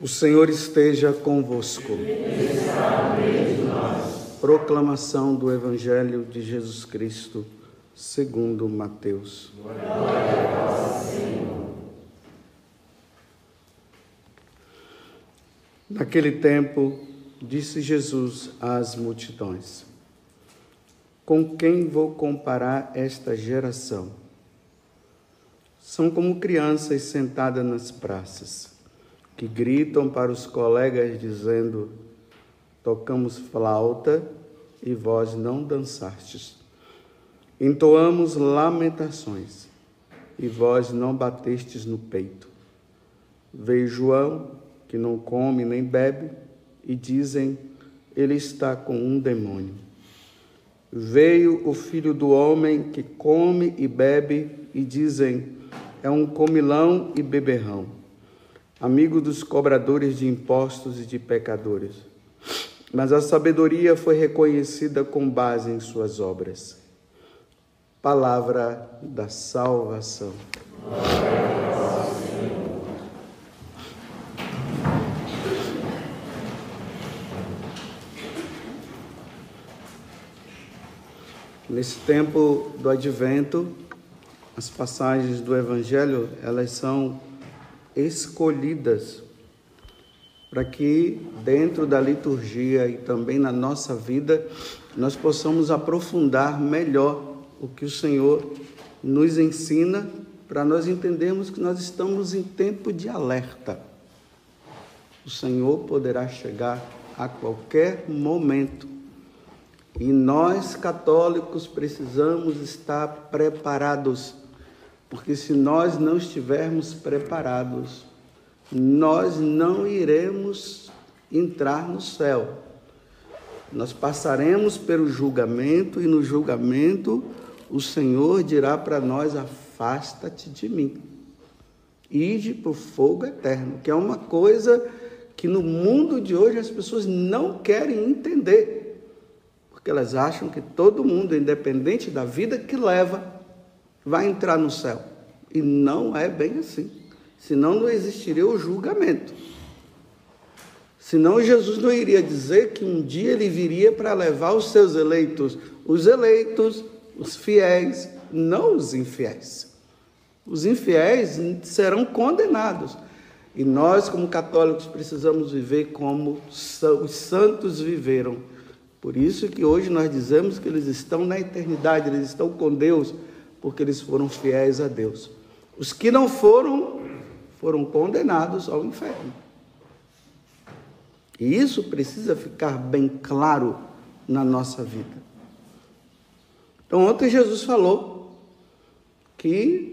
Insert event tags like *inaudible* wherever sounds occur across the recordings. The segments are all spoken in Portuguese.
O Senhor esteja convosco. Proclamação do Evangelho de Jesus Cristo, segundo Mateus. Naquele tempo, disse Jesus às multidões: Com quem vou comparar esta geração? São como crianças sentadas nas praças que gritam para os colegas dizendo: Tocamos flauta e vós não dançastes. Entoamos lamentações e vós não batestes no peito. Veio João, que não come nem bebe, e dizem: Ele está com um demônio. Veio o filho do homem que come e bebe, e dizem: É um comilão e beberrão amigo dos cobradores de impostos e de pecadores. Mas a sabedoria foi reconhecida com base em suas obras. Palavra da salvação. Nesse tempo do advento, as passagens do evangelho, elas são escolhidas para que dentro da liturgia e também na nossa vida nós possamos aprofundar melhor o que o Senhor nos ensina para nós entendermos que nós estamos em tempo de alerta. O Senhor poderá chegar a qualquer momento. E nós católicos precisamos estar preparados porque se nós não estivermos preparados, nós não iremos entrar no céu. Nós passaremos pelo julgamento e no julgamento o Senhor dirá para nós: afasta-te de mim. Ide para o fogo eterno, que é uma coisa que no mundo de hoje as pessoas não querem entender, porque elas acham que todo mundo, independente da vida que leva, vai entrar no céu. E não é bem assim. Senão não existiria o julgamento. Senão Jesus não iria dizer que um dia ele viria para levar os seus eleitos, os eleitos, os fiéis, não os infiéis. Os infiéis serão condenados. E nós, como católicos, precisamos viver como os santos viveram. Por isso que hoje nós dizemos que eles estão na eternidade, eles estão com Deus porque eles foram fiéis a Deus. Os que não foram, foram condenados ao inferno. E isso precisa ficar bem claro na nossa vida. Então, ontem Jesus falou que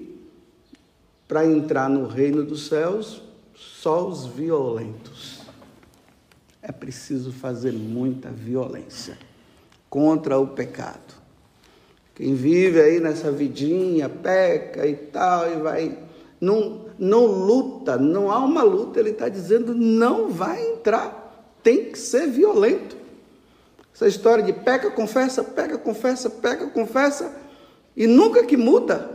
para entrar no reino dos céus, só os violentos. É preciso fazer muita violência contra o pecado. Quem vive aí nessa vidinha, peca e tal, e vai. Não, não luta, não há uma luta, ele está dizendo não vai entrar, tem que ser violento. Essa história de peca, confessa, peca, confessa, peca, confessa, e nunca que muda.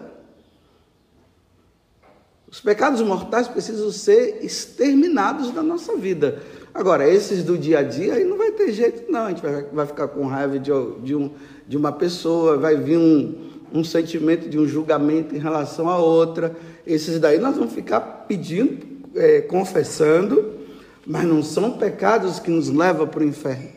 Os pecados mortais precisam ser exterminados da nossa vida. Agora, esses do dia a dia, aí não vai ter jeito, não. A gente vai, vai ficar com raiva de, de, um, de uma pessoa, vai vir um, um sentimento de um julgamento em relação a outra. Esses daí nós vamos ficar pedindo, é, confessando, mas não são pecados que nos levam para o inferno.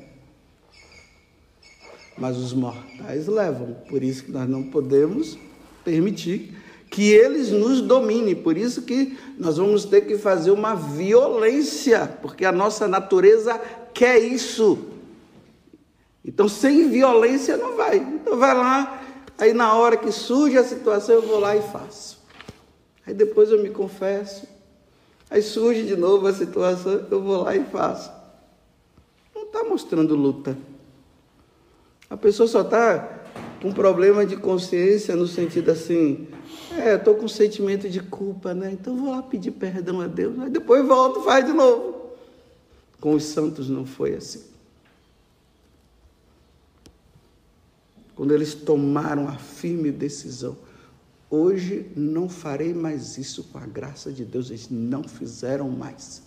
Mas os mortais levam, por isso que nós não podemos permitir que eles nos dominem. Por isso que nós vamos ter que fazer uma violência, porque a nossa natureza quer isso. Então, sem violência não vai. Então, vai lá, aí na hora que surge a situação, eu vou lá e faço. Aí depois eu me confesso. Aí surge de novo a situação, eu vou lá e faço. Não está mostrando luta. A pessoa só está com problema de consciência no sentido assim, é, estou com sentimento de culpa, né? Então vou lá pedir perdão a Deus. Aí depois volto e faz de novo. Com os santos não foi assim. Quando eles tomaram a firme decisão, hoje não farei mais isso com a graça de Deus, eles não fizeram mais.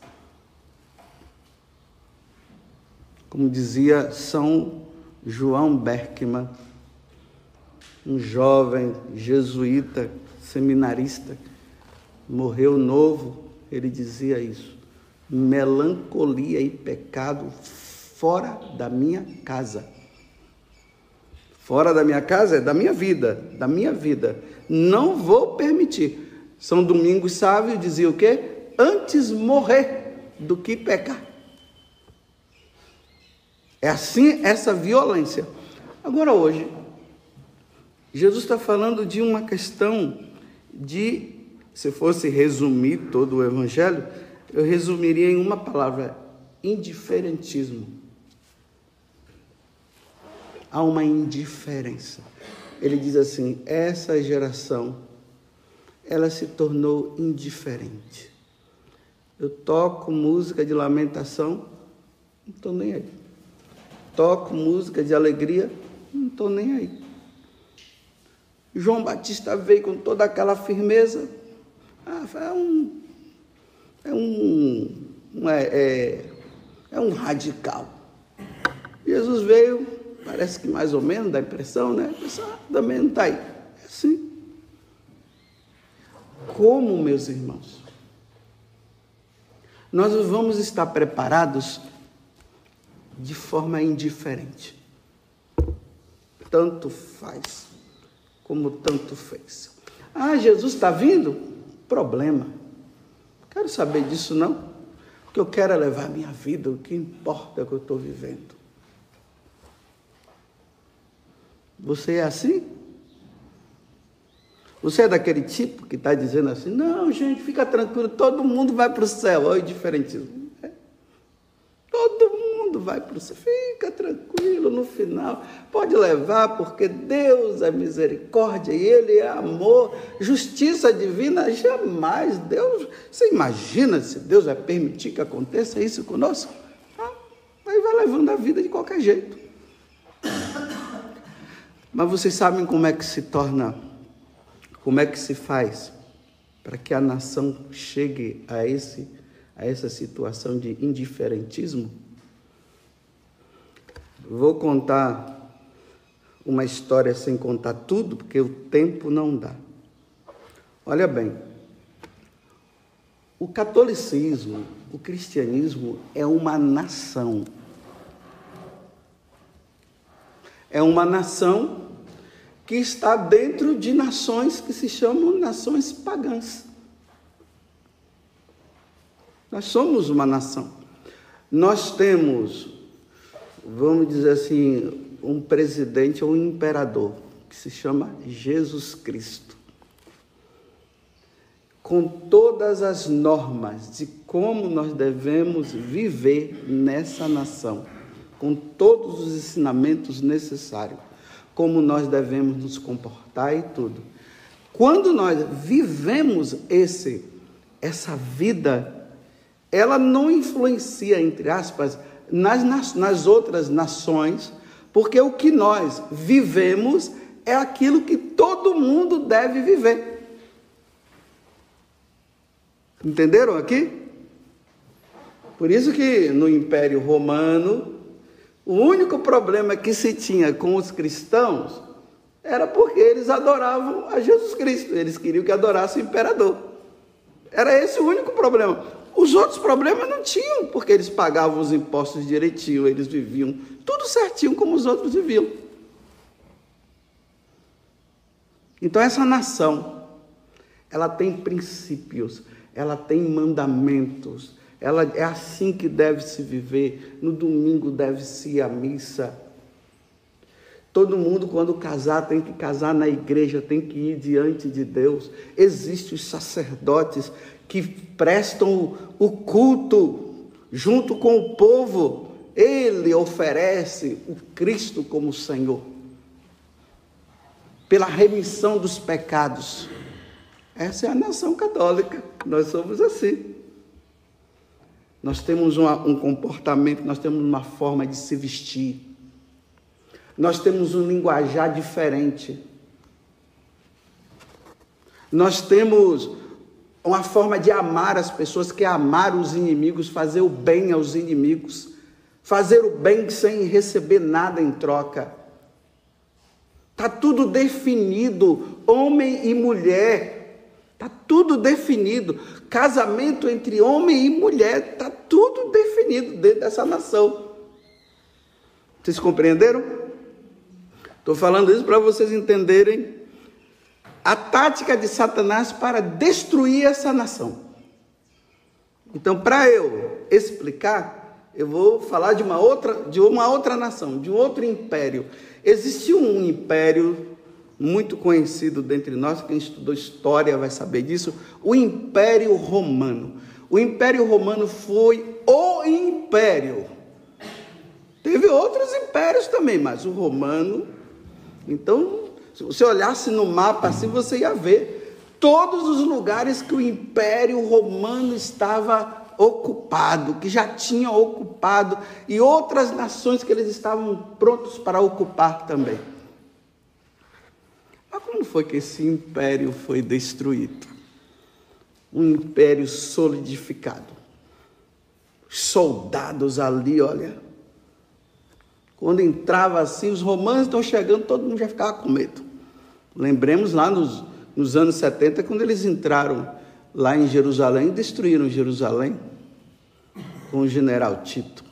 Como dizia São João Berkman, um jovem jesuíta, seminarista, morreu novo, ele dizia isso. Melancolia e pecado fora da minha casa. Fora da minha casa é da minha vida, da minha vida. Não vou permitir. São Domingos Sávio dizia o quê? Antes morrer do que pecar. É assim essa violência. Agora hoje, Jesus está falando de uma questão de, se fosse resumir todo o Evangelho, eu resumiria em uma palavra: indiferentismo. Há uma indiferença. Ele diz assim: essa geração, ela se tornou indiferente. Eu toco música de lamentação, não estou nem aí. Toco música de alegria, não estou nem aí. João Batista veio com toda aquela firmeza. Ah, é um. É um. É, é, é um radical. Jesus veio, parece que mais ou menos, dá impressão, né? A pessoa também não está aí. É assim. Como, meus irmãos? Nós vamos estar preparados de forma indiferente. Tanto faz como tanto fez. Ah, Jesus está vindo? Problema. Quero saber disso não. O que eu quero é levar a minha vida, o que importa é que eu estou vivendo. Você é assim? Você é daquele tipo que está dizendo assim, não, gente, fica tranquilo, todo mundo vai para o céu. Olha o diferentismo. É. Todo mundo mundo vai para o céu. Fica tranquilo no final. Pode levar, porque Deus é misericórdia e Ele é amor. Justiça divina, jamais. Deus, você imagina se Deus vai permitir que aconteça isso conosco? Ah, aí vai levando a vida de qualquer jeito. Mas vocês sabem como é que se torna, como é que se faz para que a nação chegue a esse a essa situação de indiferentismo? Vou contar uma história sem contar tudo, porque o tempo não dá. Olha bem, o catolicismo, o cristianismo é uma nação. É uma nação que está dentro de nações que se chamam nações pagãs. Nós somos uma nação. Nós temos vamos dizer assim, um presidente ou um imperador, que se chama Jesus Cristo. Com todas as normas de como nós devemos viver nessa nação, com todos os ensinamentos necessários, como nós devemos nos comportar e tudo. Quando nós vivemos esse essa vida, ela não influencia entre aspas nas, nas, nas outras nações, porque o que nós vivemos é aquilo que todo mundo deve viver. Entenderam aqui? Por isso que no Império Romano, o único problema que se tinha com os cristãos era porque eles adoravam a Jesus Cristo, eles queriam que adorasse o imperador. Era esse o único problema. Os outros problemas não tinham, porque eles pagavam os impostos direitinho, eles viviam tudo certinho como os outros viviam. Então essa nação, ela tem princípios, ela tem mandamentos, ela é assim que deve se viver. No domingo deve se ir à missa. Todo mundo, quando casar, tem que casar na igreja, tem que ir diante de Deus. Existem os sacerdotes que prestam o culto junto com o povo, ele oferece o Cristo como Senhor, pela remissão dos pecados. Essa é a nação católica, nós somos assim. Nós temos uma, um comportamento, nós temos uma forma de se vestir, nós temos um linguajar diferente, nós temos uma forma de amar as pessoas, que é amar os inimigos, fazer o bem aos inimigos, fazer o bem sem receber nada em troca. Está tudo definido, homem e mulher. Tudo definido. Casamento entre homem e mulher, está tudo definido dentro dessa nação. Vocês compreenderam? Estou falando isso para vocês entenderem a tática de Satanás para destruir essa nação. Então, para eu explicar, eu vou falar de uma outra, de uma outra nação, de um outro império. Existiu um império muito conhecido dentre nós, quem estudou história vai saber disso, o Império Romano. O Império Romano foi o império. Teve outros impérios também, mas o romano. Então, se você olhasse no mapa assim, você ia ver todos os lugares que o Império Romano estava ocupado, que já tinha ocupado, e outras nações que eles estavam prontos para ocupar também. Mas como foi que esse império foi destruído? Um império solidificado. Soldados ali, olha. Quando entrava assim, os romanos estão chegando, todo mundo já ficava com medo. Lembremos lá nos, nos anos 70, quando eles entraram lá em Jerusalém, destruíram Jerusalém com o general Tito.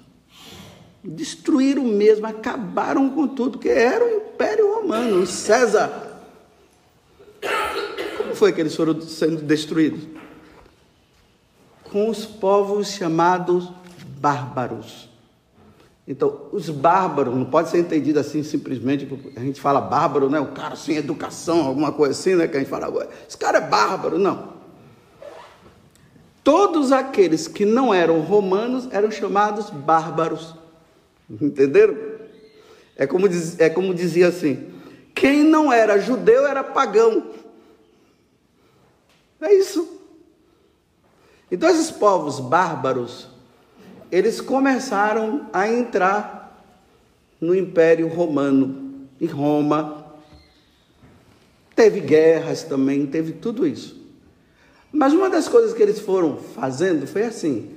Destruíram mesmo, acabaram com tudo, que era o Império Romano, o César. Foi que eles foram sendo destruídos? Com os povos chamados bárbaros. Então, os bárbaros, não pode ser entendido assim simplesmente, a gente fala bárbaro, né? O cara sem educação, alguma coisa assim, né? Que a gente fala agora. Esse cara é bárbaro, não. Todos aqueles que não eram romanos eram chamados bárbaros. Entenderam? É como, diz, é como dizia assim: quem não era judeu era pagão. É isso. Então, esses povos bárbaros, eles começaram a entrar no Império Romano, em Roma. Teve guerras também, teve tudo isso. Mas uma das coisas que eles foram fazendo foi assim: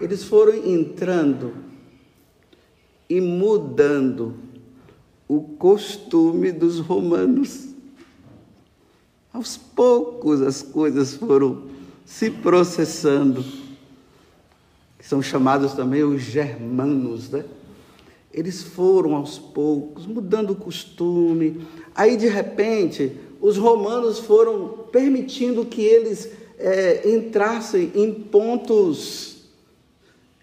eles foram entrando e mudando o costume dos romanos. Aos poucos as coisas foram se processando são chamados também os germanos, né? Eles foram aos poucos mudando o costume. Aí, de repente, os romanos foram permitindo que eles é, entrassem em pontos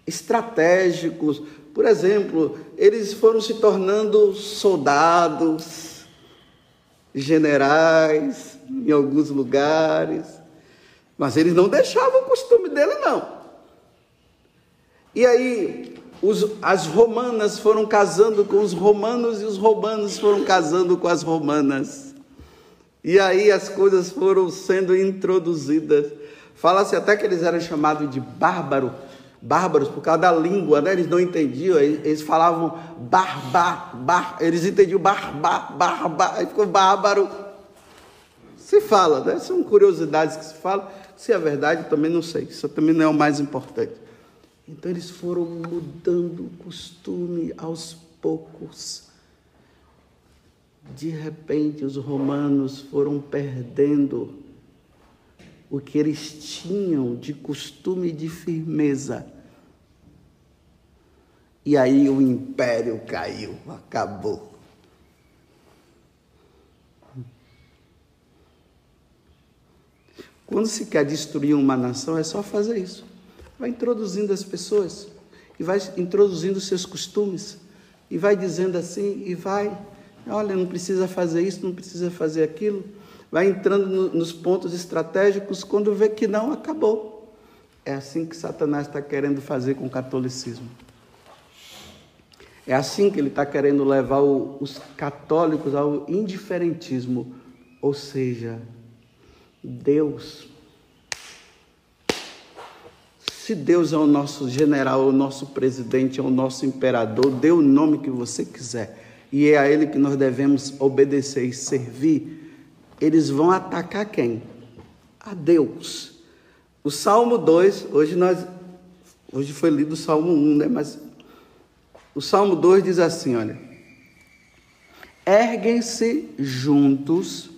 estratégicos. Por exemplo, eles foram se tornando soldados, generais em alguns lugares, mas eles não deixavam o costume dele, não. E aí, os, as romanas foram casando com os romanos e os romanos foram casando com as romanas. E aí as coisas foram sendo introduzidas. Fala-se até que eles eram chamados de bárbaro, bárbaros por causa da língua, né? Eles não entendiam, eles falavam barba, bar, eles entendiam barba, barba, aí ficou bárbaro. Se fala, né? São curiosidades que se falam. Se é verdade, também não sei. Isso também não é o mais importante. Então eles foram mudando o costume aos poucos. De repente, os romanos foram perdendo o que eles tinham de costume de firmeza. E aí o império caiu, acabou. Quando se quer destruir uma nação, é só fazer isso. Vai introduzindo as pessoas e vai introduzindo seus costumes e vai dizendo assim e vai, olha, não precisa fazer isso, não precisa fazer aquilo. Vai entrando no, nos pontos estratégicos quando vê que não acabou. É assim que Satanás está querendo fazer com o catolicismo. É assim que ele está querendo levar o, os católicos ao indiferentismo, ou seja, Deus se Deus é o nosso general, o nosso presidente, é o nosso imperador, dê o nome que você quiser, e é a Ele que nós devemos obedecer e servir, eles vão atacar quem? A Deus. O Salmo 2, hoje nós, hoje foi lido o Salmo 1, né? Mas O Salmo 2 diz assim: olha. Erguem-se juntos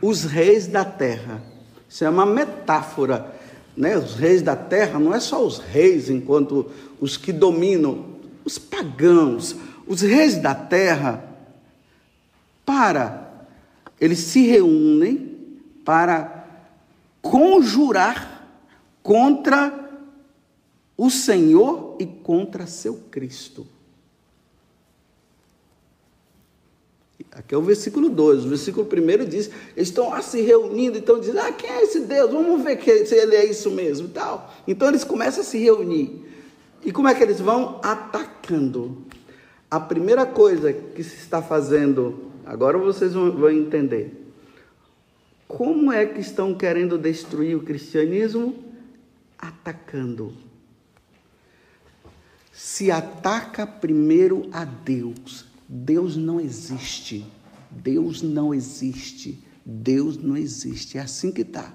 os reis da terra. Isso é uma metáfora. Né? Os reis da terra não é só os reis, enquanto os que dominam, os pagãos, os reis da terra, para, eles se reúnem para conjurar contra o Senhor e contra seu Cristo. Aqui é o versículo 2. O versículo 1 diz: eles estão lá se reunindo, então dizendo: ah, quem é esse Deus? Vamos ver se ele é isso mesmo tal. Então eles começam a se reunir. E como é que eles vão? Atacando. A primeira coisa que se está fazendo, agora vocês vão, entender. Como é que estão querendo destruir o cristianismo? Atacando. Se ataca primeiro a Deus Deus não existe. Deus não existe. Deus não existe. É assim que está.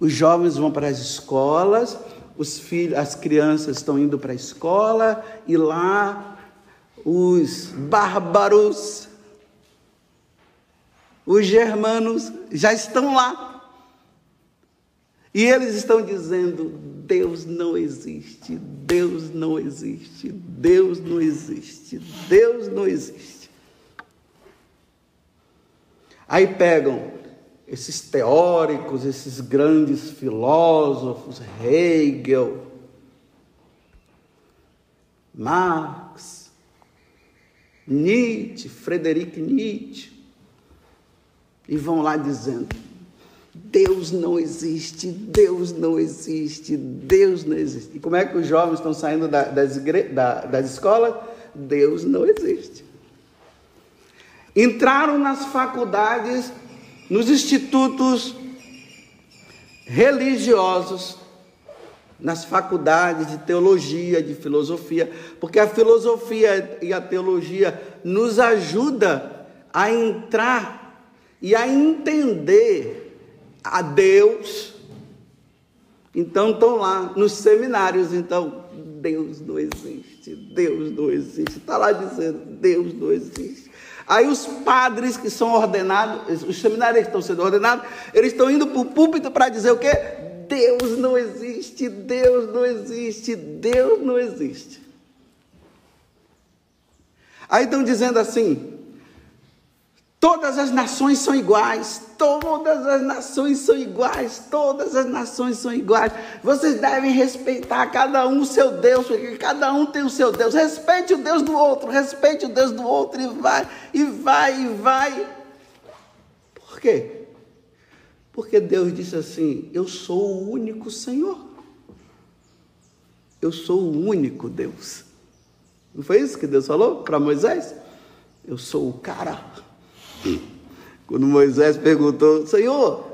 Os jovens vão para as escolas, os filhos, as crianças estão indo para a escola e lá os bárbaros, os germanos já estão lá. E eles estão dizendo: Deus não existe, Deus não existe, Deus não existe, Deus não existe. Aí pegam esses teóricos, esses grandes filósofos, Hegel, Marx, Nietzsche, Frederic Nietzsche, e vão lá dizendo: Deus não existe, Deus não existe, Deus não existe. E como é que os jovens estão saindo da, das, da, das escolas? Deus não existe. Entraram nas faculdades, nos institutos religiosos, nas faculdades de teologia, de filosofia, porque a filosofia e a teologia nos ajuda a entrar e a entender a Deus. Então estão lá nos seminários, então Deus não existe, Deus não existe. Está lá dizendo, Deus não existe. Aí os padres que são ordenados, os seminários que estão sendo ordenados, eles estão indo para o púlpito para dizer o quê? Deus não existe, Deus não existe, Deus não existe. Aí estão dizendo assim: Todas as nações são iguais, todas as nações são iguais, todas as nações são iguais. Vocês devem respeitar cada um o seu Deus, porque cada um tem o seu Deus. Respeite o Deus do outro, respeite o Deus do outro e vai, e vai, e vai. Por quê? Porque Deus disse assim: Eu sou o único Senhor. Eu sou o único Deus. Não foi isso que Deus falou para Moisés? Eu sou o cara. Quando Moisés perguntou, Senhor,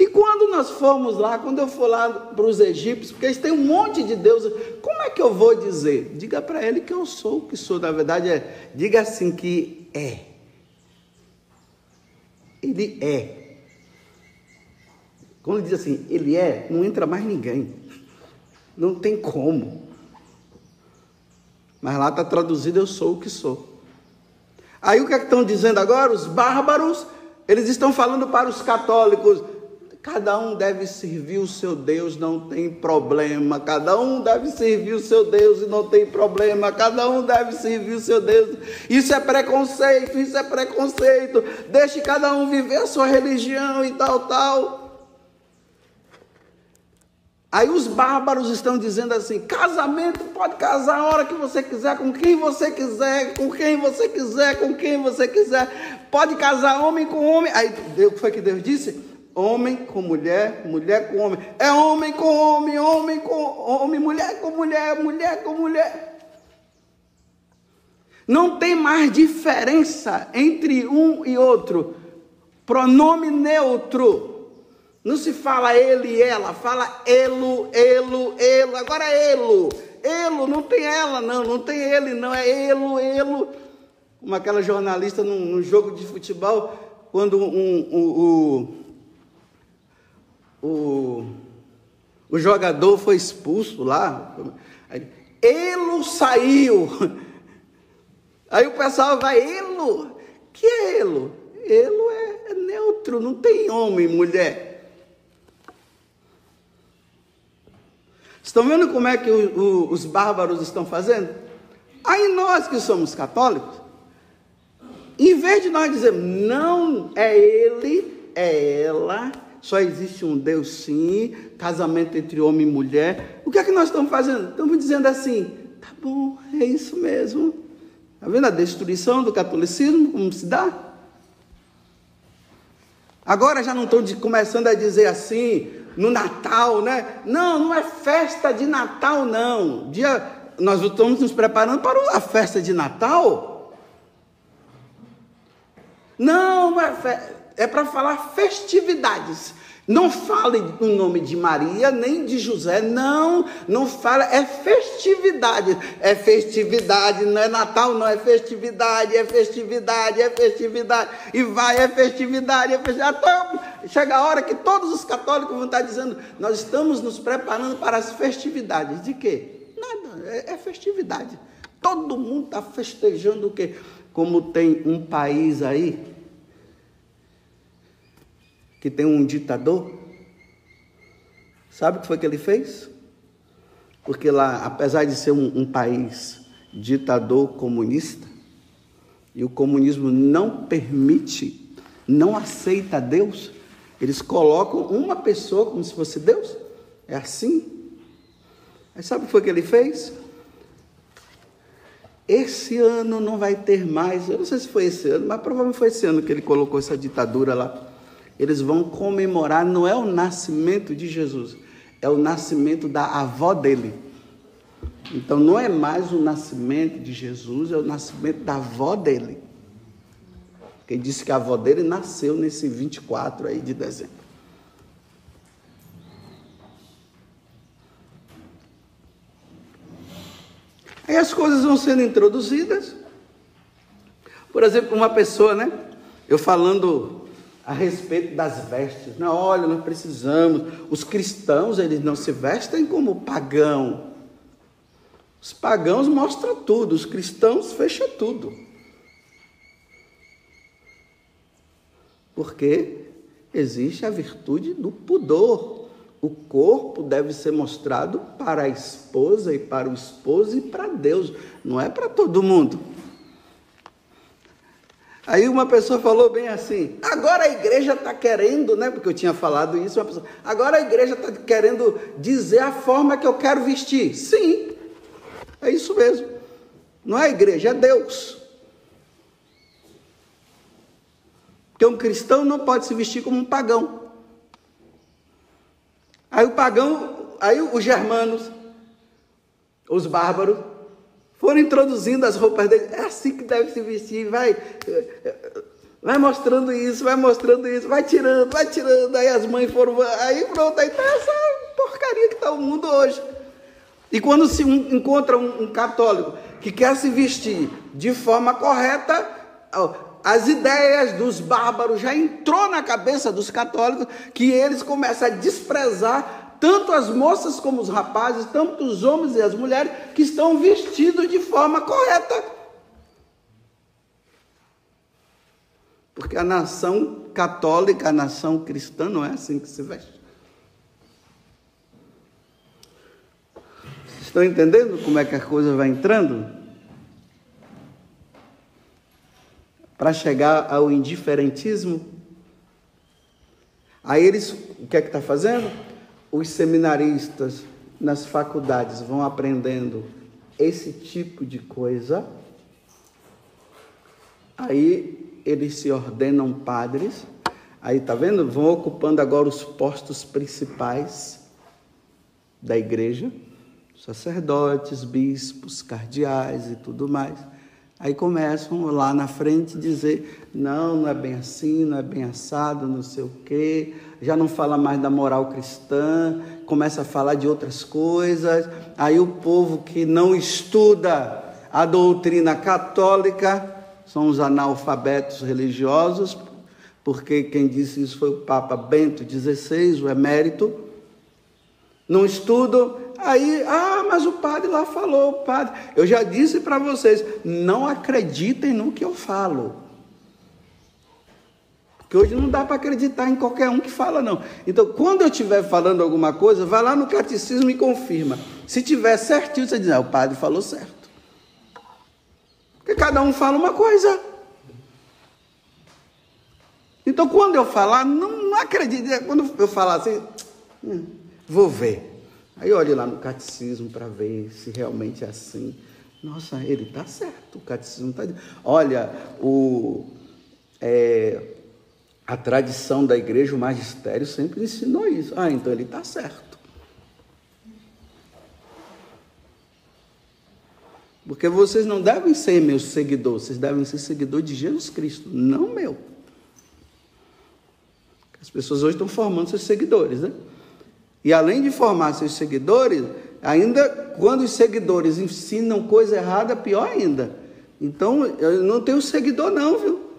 e quando nós formos lá, quando eu for lá para os egípcios, porque eles têm um monte de deuses, como é que eu vou dizer? Diga para ele que eu sou o que sou. Na verdade, é, diga assim que é. Ele é. Quando diz assim, ele é, não entra mais ninguém. Não tem como. Mas lá está traduzido, eu sou o que sou. Aí o que, é que estão dizendo agora? Os bárbaros, eles estão falando para os católicos: cada um deve servir o seu Deus, não tem problema. Cada um deve servir o seu Deus e não tem problema. Cada um deve servir o seu Deus. Isso é preconceito, isso é preconceito. Deixe cada um viver a sua religião e tal, tal. Aí os bárbaros estão dizendo assim: casamento pode casar a hora que você quiser, com quem você quiser, com quem você quiser, com quem você quiser. Pode casar homem com homem. Aí que foi que Deus disse? Homem com mulher, mulher com homem. É homem com homem, homem com homem, mulher com mulher, mulher com mulher. Não tem mais diferença entre um e outro. Pronome neutro. Não se fala ele e ela, fala elo, elo, elo. Agora é elo. Elo, não tem ela, não, não tem ele, não, é elo, elo. Como aquela jornalista num, num jogo de futebol, quando um, um, o, o, o jogador foi expulso lá, elo saiu. Aí o pessoal vai, elo. Que é elo? Elo é, é neutro, não tem homem mulher. Estão vendo como é que o, o, os bárbaros estão fazendo? Aí nós que somos católicos, em vez de nós dizermos, não é ele, é ela, só existe um Deus sim, casamento entre homem e mulher, o que é que nós estamos fazendo? Estamos dizendo assim, tá bom, é isso mesmo. Está vendo a destruição do catolicismo, como se dá? Agora já não estão começando a dizer assim, no Natal, né? Não, não é festa de Natal, não. Dia, nós estamos nos preparando para a festa de Natal. Não, não é, fe... é para falar festividades. Não fale o nome de Maria nem de José, não, não fala, é festividade, é festividade, não é Natal, não é festividade, é festividade, é festividade, e vai, é festividade, é festividade. Até chega a hora que todos os católicos vão estar dizendo: nós estamos nos preparando para as festividades. De quê? Nada, é, é festividade. Todo mundo está festejando o quê? Como tem um país aí que tem um ditador, sabe o que foi que ele fez? Porque lá, apesar de ser um, um país ditador comunista, e o comunismo não permite, não aceita Deus, eles colocam uma pessoa como se fosse Deus. É assim. Aí sabe o que foi que ele fez? Esse ano não vai ter mais, eu não sei se foi esse ano, mas provavelmente foi esse ano que ele colocou essa ditadura lá eles vão comemorar, não é o nascimento de Jesus, é o nascimento da avó dele. Então não é mais o nascimento de Jesus, é o nascimento da avó dele. Quem disse que a avó dele nasceu nesse 24 aí de dezembro. Aí as coisas vão sendo introduzidas. Por exemplo, uma pessoa, né? Eu falando a respeito das vestes. Não, olha, nós precisamos. Os cristãos, eles não se vestem como pagão. Os pagãos mostram tudo, os cristãos fecham tudo. Porque existe a virtude do pudor. O corpo deve ser mostrado para a esposa e para o esposo e para Deus, não é para todo mundo. Aí uma pessoa falou bem assim: agora a igreja está querendo, né? Porque eu tinha falado isso, uma pessoa, agora a igreja está querendo dizer a forma que eu quero vestir. Sim, é isso mesmo. Não é a igreja, é Deus. Porque um cristão não pode se vestir como um pagão. Aí o pagão, aí os germanos, os bárbaros, foram introduzindo as roupas dele. É assim que deve se vestir, vai. Vai mostrando isso, vai mostrando isso, vai tirando, vai tirando. Aí as mães foram. Aí pronto, aí tá essa porcaria que está o mundo hoje. E quando se um, encontra um, um católico que quer se vestir de forma correta, as ideias dos bárbaros já entrou na cabeça dos católicos que eles começam a desprezar tanto as moças como os rapazes, tanto os homens e as mulheres, que estão vestidos de forma correta. Porque a nação católica, a nação cristã, não é assim que se veste. Estão entendendo como é que a coisa vai entrando? Para chegar ao indiferentismo. Aí eles, o que é que está fazendo? Os seminaristas nas faculdades vão aprendendo esse tipo de coisa, aí eles se ordenam padres, aí tá vendo? Vão ocupando agora os postos principais da igreja, sacerdotes, bispos, cardeais e tudo mais. Aí começam lá na frente dizer: não, não é bem assim, não é bem assado, não sei o quê. Já não fala mais da moral cristã, começa a falar de outras coisas. Aí o povo que não estuda a doutrina católica são os analfabetos religiosos, porque quem disse isso foi o Papa Bento XVI, o emérito. Não estudam, Aí, ah, mas o padre lá falou, o padre. Eu já disse para vocês, não acreditem no que eu falo. Porque hoje não dá para acreditar em qualquer um que fala, não. Então, quando eu estiver falando alguma coisa, vai lá no catecismo e confirma. Se tiver certinho, você diz, ah, o padre falou certo. Porque cada um fala uma coisa. Então, quando eu falar, não, não acredite. Quando eu falar assim, hum, vou ver. Aí olhe lá no catecismo para ver se realmente é assim. Nossa, ele está certo, o catecismo está. Olha, o, é, a tradição da igreja, o magistério sempre ensinou isso. Ah, então ele está certo. Porque vocês não devem ser meus seguidores, vocês devem ser seguidores de Jesus Cristo, não meu. As pessoas hoje estão formando seus seguidores, né? E além de formar seus seguidores, ainda quando os seguidores ensinam coisa errada, pior ainda. Então, eu não tenho seguidor não, viu?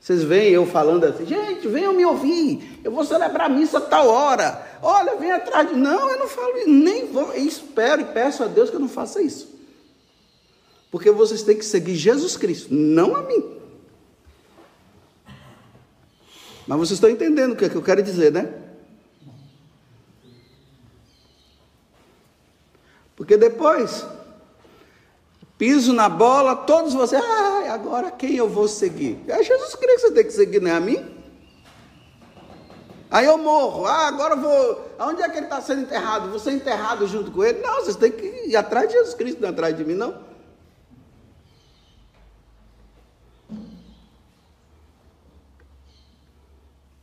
Vocês veem eu falando assim, gente, venham me ouvir, eu vou celebrar a missa a tal hora. Olha, vem atrás de. Não, eu não falo, nem vou, espero e peço a Deus que eu não faça isso. Porque vocês têm que seguir Jesus Cristo, não a mim. Mas vocês estão entendendo o que, é que eu quero dizer, né? Porque depois, piso na bola, todos vocês, ah, agora quem eu vou seguir? É Jesus Cristo que você tem que seguir, não é a mim? Aí eu morro, ah, agora eu vou. Onde é que ele está sendo enterrado? Ser enterrado junto com ele? Não, vocês têm que ir atrás de Jesus Cristo, não atrás de mim, não.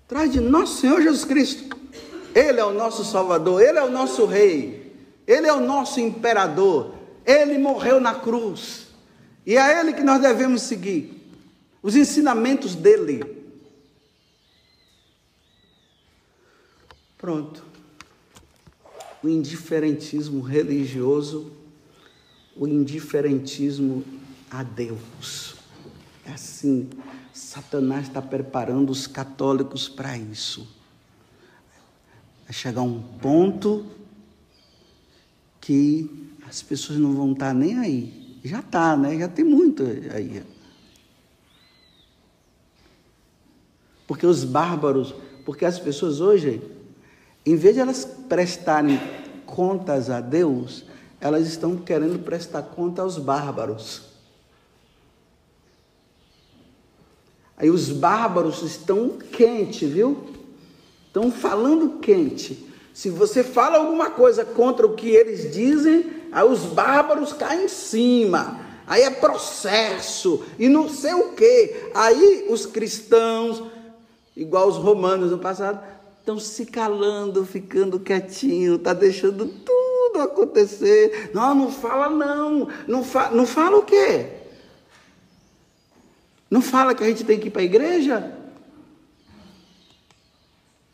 Atrás de nosso Senhor Jesus Cristo. Ele é o nosso Salvador, Ele é o nosso Rei. Ele é o nosso imperador. Ele morreu na cruz. E é Ele que nós devemos seguir. Os ensinamentos dele. Pronto. O indiferentismo religioso, o indiferentismo a Deus. É assim. Satanás está preparando os católicos para isso. Vai chegar um ponto que as pessoas não vão estar nem aí. Já está, né? Já tem muito aí. Porque os bárbaros, porque as pessoas hoje, em vez de elas prestarem contas a Deus, elas estão querendo prestar conta aos bárbaros. Aí os bárbaros estão quente, viu? Estão falando quente. Se você fala alguma coisa contra o que eles dizem, aí os bárbaros caem em cima. Aí é processo e não sei o quê. Aí os cristãos, igual os romanos no passado, estão se calando, ficando quietinho, tá deixando tudo acontecer. Não, não fala não. Não, fa não fala o quê? Não fala que a gente tem que ir para a igreja?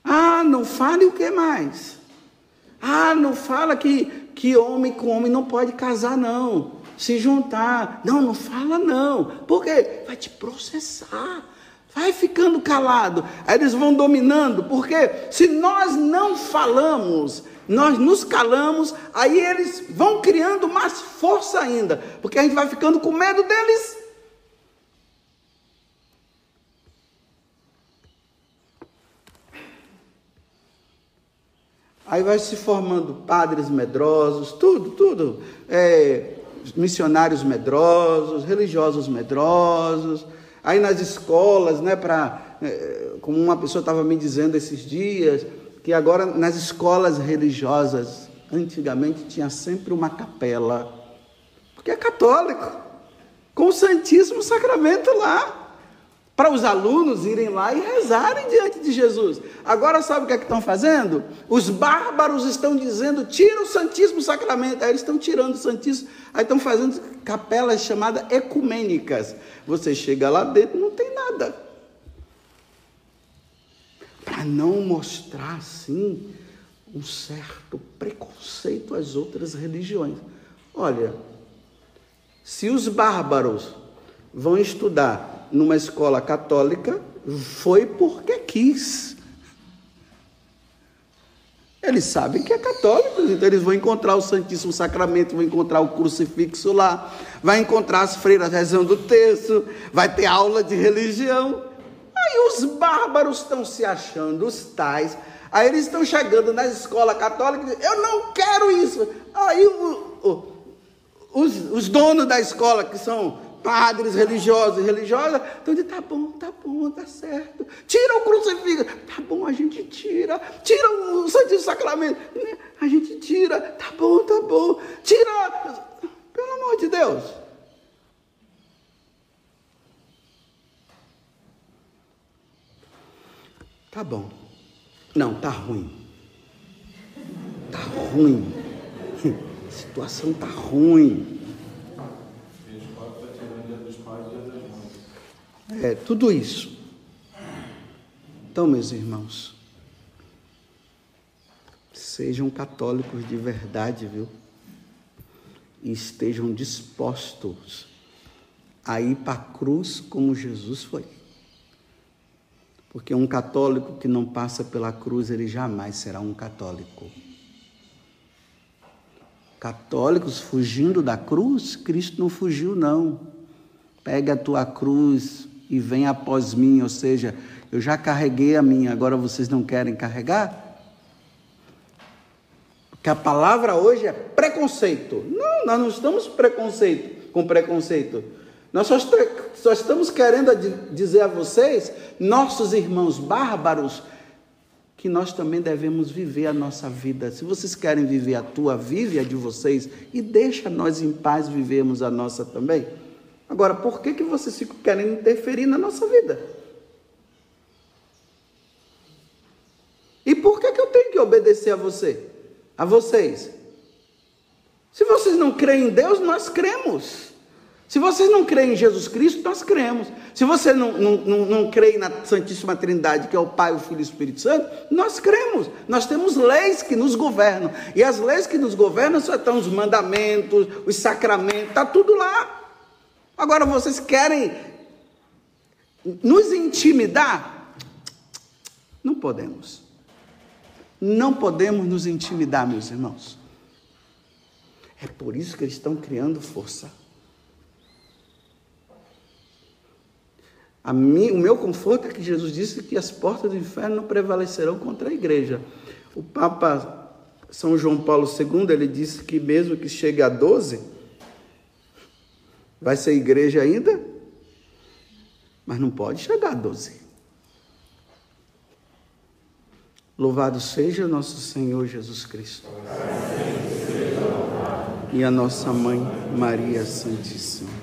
Ah, não fale o que mais? Ah, não fala que, que homem com homem não pode casar, não. Se juntar. Não, não fala não. Por quê? Vai te processar. Vai ficando calado. Aí eles vão dominando. Porque se nós não falamos, nós nos calamos, aí eles vão criando mais força ainda. Porque a gente vai ficando com medo deles. Aí vai se formando padres medrosos, tudo, tudo. É, missionários medrosos, religiosos medrosos. Aí nas escolas, né, para, é, como uma pessoa estava me dizendo esses dias, que agora nas escolas religiosas, antigamente tinha sempre uma capela, porque é católico, com o Santíssimo Sacramento lá para os alunos irem lá e rezarem diante de Jesus. Agora sabe o que é que estão fazendo? Os bárbaros estão dizendo: tira o Santíssimo Sacramento. Aí eles estão tirando o Santíssimo, aí estão fazendo capelas chamadas ecumênicas. Você chega lá dentro, não tem nada. Para não mostrar assim um certo preconceito às outras religiões. Olha, se os bárbaros vão estudar numa escola católica foi porque quis. Eles sabem que é católico, então eles vão encontrar o Santíssimo Sacramento, vão encontrar o crucifixo lá, vai encontrar as freiras rezando o texto, vai ter aula de religião. Aí os bárbaros estão se achando os tais. Aí eles estão chegando na escola católica e dizem, eu não quero isso. Aí o, o, os, os donos da escola, que são padres religiosos e religiosas, estão dizendo, tá bom, tá bom, tá certo. Tira o crucifixo. Tá bom, a gente tira. Tira o Santíssimo Sacramento. A gente tira. Tá bom, tá bom. Tira. Pelo amor de Deus. Tá bom. Não, tá ruim. Tá ruim. *laughs* A situação tá ruim. É, tudo isso. Então, meus irmãos, sejam católicos de verdade, viu? E estejam dispostos a ir para a cruz como Jesus foi. Porque um católico que não passa pela cruz, ele jamais será um católico. Católicos fugindo da cruz, Cristo não fugiu, não. Pega a tua cruz, e vem após mim, ou seja, eu já carreguei a minha, agora vocês não querem carregar? Porque a palavra hoje é preconceito. Não, nós não estamos preconceito, com preconceito. Nós só, só estamos querendo dizer a vocês, nossos irmãos bárbaros, que nós também devemos viver a nossa vida. Se vocês querem viver a tua, vive a de vocês e deixa nós em paz vivermos a nossa também. Agora, por que, que vocês ficam querendo interferir na nossa vida? E por que, que eu tenho que obedecer a você? A vocês? Se vocês não creem em Deus, nós cremos. Se vocês não creem em Jesus Cristo, nós cremos. Se você não, não, não, não crê na Santíssima Trindade, que é o Pai, o Filho e o Espírito Santo, nós cremos. Nós temos leis que nos governam. E as leis que nos governam estão os mandamentos, os sacramentos, está tudo lá. Agora vocês querem nos intimidar? Não podemos. Não podemos nos intimidar, meus irmãos. É por isso que eles estão criando força. Mim, o meu conforto é que Jesus disse que as portas do inferno não prevalecerão contra a igreja. O Papa São João Paulo II, ele disse que mesmo que chegue a 12, Vai ser igreja ainda? Mas não pode chegar a 12. Louvado seja nosso Senhor Jesus Cristo. E a nossa mãe Maria Santíssima.